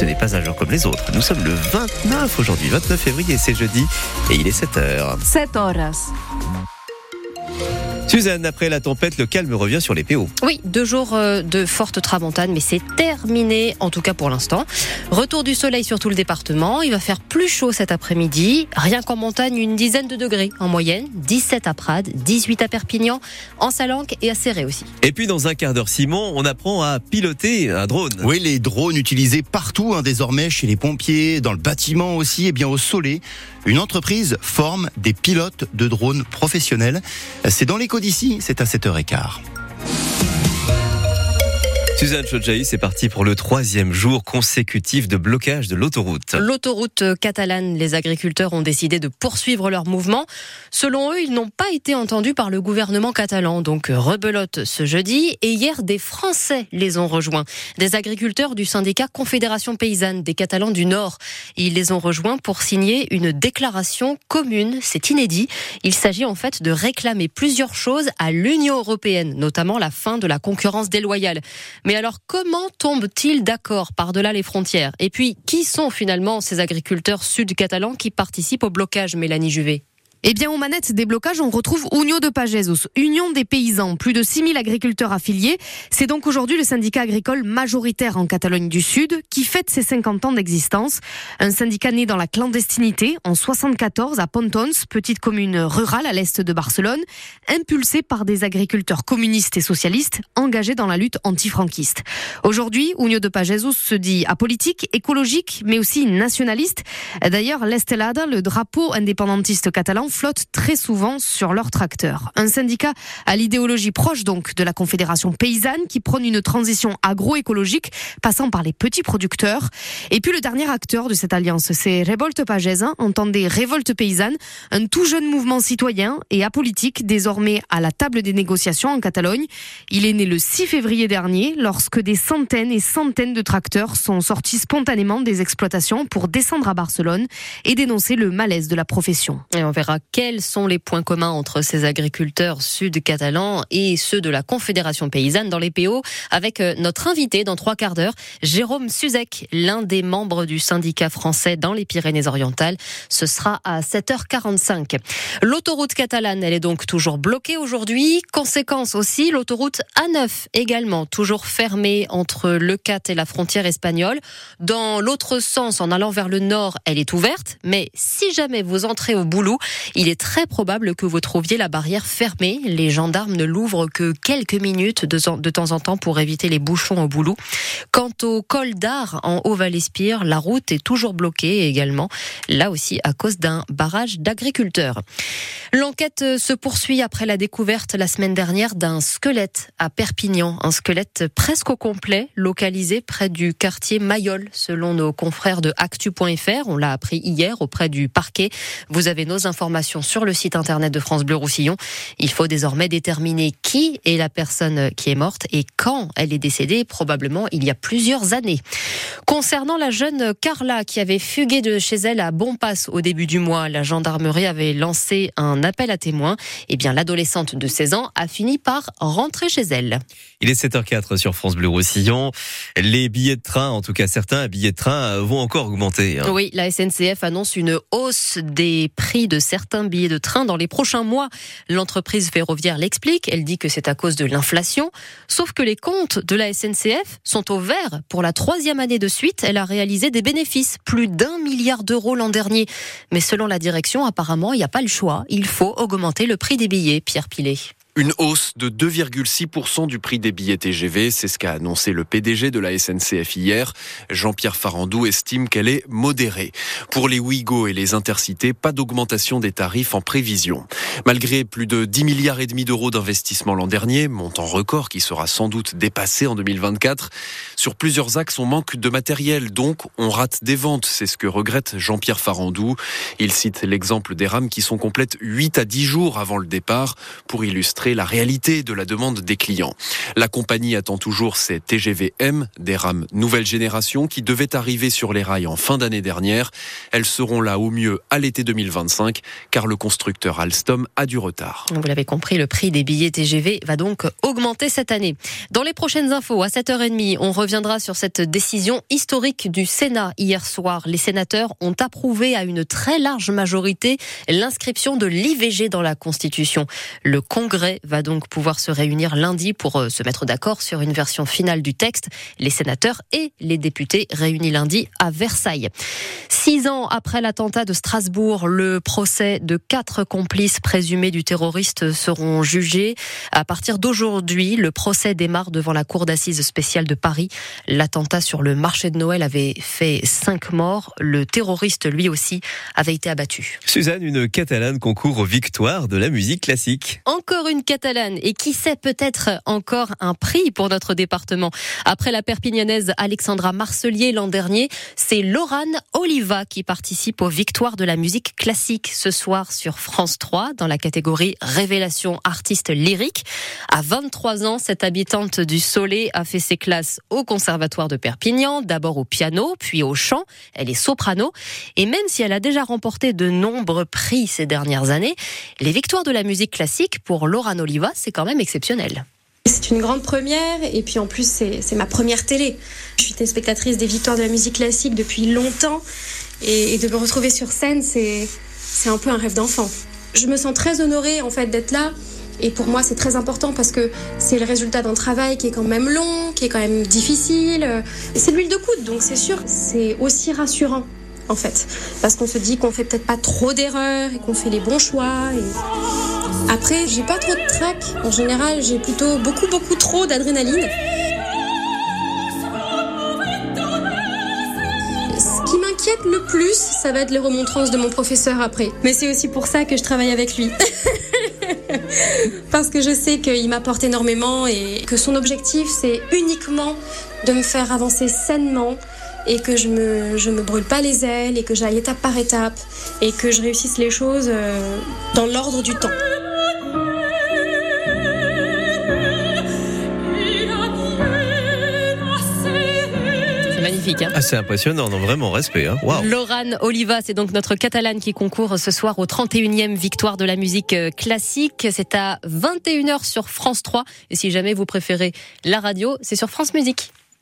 Ce n'est pas un jour comme les autres. Nous sommes le 29 aujourd'hui, 29 février, c'est jeudi, et il est 7h. 7 horas. Suzanne, après la tempête, le calme revient sur les PO. Oui, deux jours euh, de forte tramontane, mais c'est terminé, en tout cas pour l'instant. Retour du soleil sur tout le département. Il va faire plus chaud cet après-midi. Rien qu'en montagne, une dizaine de degrés en moyenne. 17 à Prades, 18 à Perpignan, en Salanque et à Serré aussi. Et puis dans un quart d'heure, Simon, on apprend à piloter un drone. Oui, les drones utilisés partout hein, désormais, chez les pompiers, dans le bâtiment aussi, et bien au soleil. Une entreprise forme des pilotes de drones professionnels. C'est dans l'éco d'ici, c'est à 7h15. Suzanne Chodjaï, c'est parti pour le troisième jour consécutif de blocage de l'autoroute. L'autoroute catalane, les agriculteurs ont décidé de poursuivre leur mouvement. Selon eux, ils n'ont pas été entendus par le gouvernement catalan, donc rebelote ce jeudi. Et hier, des Français les ont rejoints. Des agriculteurs du syndicat Confédération Paysanne des Catalans du Nord. Ils les ont rejoints pour signer une déclaration commune. C'est inédit. Il s'agit en fait de réclamer plusieurs choses à l'Union européenne, notamment la fin de la concurrence déloyale. Alors, comment tombent-ils d'accord par-delà les frontières? Et puis, qui sont finalement ces agriculteurs sud-catalans qui participent au blocage, Mélanie Juvet? Eh bien, aux manettes des blocages, on retrouve Union de Pagesos, Union des paysans, plus de 6000 agriculteurs affiliés. C'est donc aujourd'hui le syndicat agricole majoritaire en Catalogne du Sud qui fête ses 50 ans d'existence. Un syndicat né dans la clandestinité en 74 à Pontons, petite commune rurale à l'est de Barcelone, impulsé par des agriculteurs communistes et socialistes engagés dans la lutte antifranquiste. Aujourd'hui, Union de Pagesos se dit apolitique, écologique, mais aussi nationaliste. D'ailleurs, l'Estelada, le drapeau indépendantiste catalan, flottent très souvent sur leur tracteur. Un syndicat à l'idéologie proche donc de la Confédération paysanne qui prône une transition agroécologique passant par les petits producteurs. Et puis le dernier acteur de cette alliance, c'est Révolte Pagès, hein, entendez Révolte paysanne, un tout jeune mouvement citoyen et apolitique désormais à la table des négociations en Catalogne. Il est né le 6 février dernier lorsque des centaines et centaines de tracteurs sont sortis spontanément des exploitations pour descendre à Barcelone et dénoncer le malaise de la profession. Et on verra quels sont les points communs entre ces agriculteurs sud-catalans et ceux de la Confédération paysanne dans les PO avec euh, notre invité dans trois quarts d'heure, Jérôme Suzek, l'un des membres du syndicat français dans les Pyrénées-Orientales. Ce sera à 7h45. L'autoroute catalane, elle est donc toujours bloquée aujourd'hui. Conséquence aussi, l'autoroute A9 également toujours fermée entre le Cat et la frontière espagnole. Dans l'autre sens, en allant vers le nord, elle est ouverte. Mais si jamais vous entrez au boulot, il est très probable que vous trouviez la barrière fermée. Les gendarmes ne l'ouvrent que quelques minutes de, temps en temps pour éviter les bouchons au boulot. Quant au col d'Ar en Haut-Val-Espire, la route est toujours bloquée également, là aussi à cause d'un barrage d'agriculteurs. L'enquête se poursuit après la découverte la semaine dernière d'un squelette à Perpignan, un squelette presque au complet, localisé près du quartier Mayol, selon nos confrères de actu.fr. On l'a appris hier auprès du parquet. Vous avez nos informations sur le site internet de France Bleu Roussillon. Il faut désormais déterminer qui est la personne qui est morte et quand elle est décédée, probablement il y a plusieurs années. Concernant la jeune Carla qui avait fugué de chez elle à Bonpass au début du mois, la gendarmerie avait lancé un appel à témoins. Eh bien, l'adolescente de 16 ans a fini par rentrer chez elle. Il est 7h04 sur France Bleu Roussillon. Les billets de train, en tout cas certains billets de train, vont encore augmenter. Hein. Oui, la SNCF annonce une hausse des prix de certains billets de train dans les prochains mois. L'entreprise ferroviaire l'explique. Elle dit que c'est à cause de l'inflation. Sauf que les comptes de la SNCF sont au vert. Pour la troisième année de suite, elle a réalisé des bénéfices. Plus d'un milliard d'euros l'an dernier. Mais selon la direction, apparemment, il n'y a pas le choix. Il faut augmenter le prix des billets. Pierre Pilet. Une hausse de 2,6% du prix des billets TGV, c'est ce qu'a annoncé le PDG de la SNCF hier. Jean-Pierre Farandou estime qu'elle est modérée. Pour les Ouigo et les Intercités, pas d'augmentation des tarifs en prévision. Malgré plus de 10 milliards et demi d'euros d'investissement l'an dernier, montant record qui sera sans doute dépassé en 2024, sur plusieurs axes on manque de matériel, donc on rate des ventes. C'est ce que regrette Jean-Pierre Farandou. Il cite l'exemple des rames qui sont complètes 8 à 10 jours avant le départ pour illustrer illustrer la réalité de la demande des clients. La compagnie attend toujours ses TGV M, des rames nouvelle génération qui devaient arriver sur les rails en fin d'année dernière. Elles seront là au mieux à l'été 2025 car le constructeur Alstom a du retard. Vous l'avez compris, le prix des billets TGV va donc augmenter cette année. Dans les prochaines infos, à 7h30, on reviendra sur cette décision historique du Sénat hier soir. Les sénateurs ont approuvé à une très large majorité l'inscription de l'IVG dans la Constitution. Le Congrès va donc pouvoir se réunir lundi pour euh, se mettre d'accord sur une version finale du texte. Les sénateurs et les députés réunis lundi à Versailles. Six ans après l'attentat de Strasbourg, le procès de quatre complices présumés du terroriste seront jugés. À partir d'aujourd'hui, le procès démarre devant la cour d'assises spéciale de Paris. L'attentat sur le marché de Noël avait fait cinq morts. Le terroriste, lui aussi, avait été abattu. Suzanne, une Catalane concourt aux victoires de la musique classique. Encore une Catalane et qui sait peut-être encore un prix pour notre département. Après la Perpignanaise Alexandra Marcelier l'an dernier, c'est Laurane Oliva qui participe aux victoires de la musique classique ce soir sur France 3 dans la catégorie Révélation artiste lyrique. À 23 ans, cette habitante du Soleil a fait ses classes au Conservatoire de Perpignan, d'abord au piano, puis au chant. Elle est soprano et même si elle a déjà remporté de nombreux prix ces dernières années, les victoires de la musique classique pour Laurane C'est quand même exceptionnel. C'est une grande première et puis en plus c'est ma première télé. Je suis téléspectatrice des victoires de la musique classique depuis longtemps et, et de me retrouver sur scène c'est un peu un rêve d'enfant. Je me sens très honorée en fait d'être là et pour moi c'est très important parce que c'est le résultat d'un travail qui est quand même long, qui est quand même difficile. C'est l'huile de coude donc c'est sûr c'est aussi rassurant en fait parce qu'on se dit qu'on fait peut-être pas trop d'erreurs et qu'on fait les bons choix. Et... Après, j'ai pas trop de trac. En général, j'ai plutôt beaucoup, beaucoup trop d'adrénaline. Ce qui m'inquiète le plus, ça va être les remontrances de mon professeur après. Mais c'est aussi pour ça que je travaille avec lui. Parce que je sais qu'il m'apporte énormément et que son objectif, c'est uniquement de me faire avancer sainement et que je me, je me brûle pas les ailes et que j'aille étape par étape et que je réussisse les choses euh, dans l'ordre du temps. magnifique. Hein ah, c'est impressionnant, non, vraiment, respect. Hein. Wow. Laurane Oliva, c'est donc notre catalane qui concourt ce soir aux 31e victoire de la musique euh, classique. C'est à 21h sur France 3. Et si jamais vous préférez la radio, c'est sur France Musique.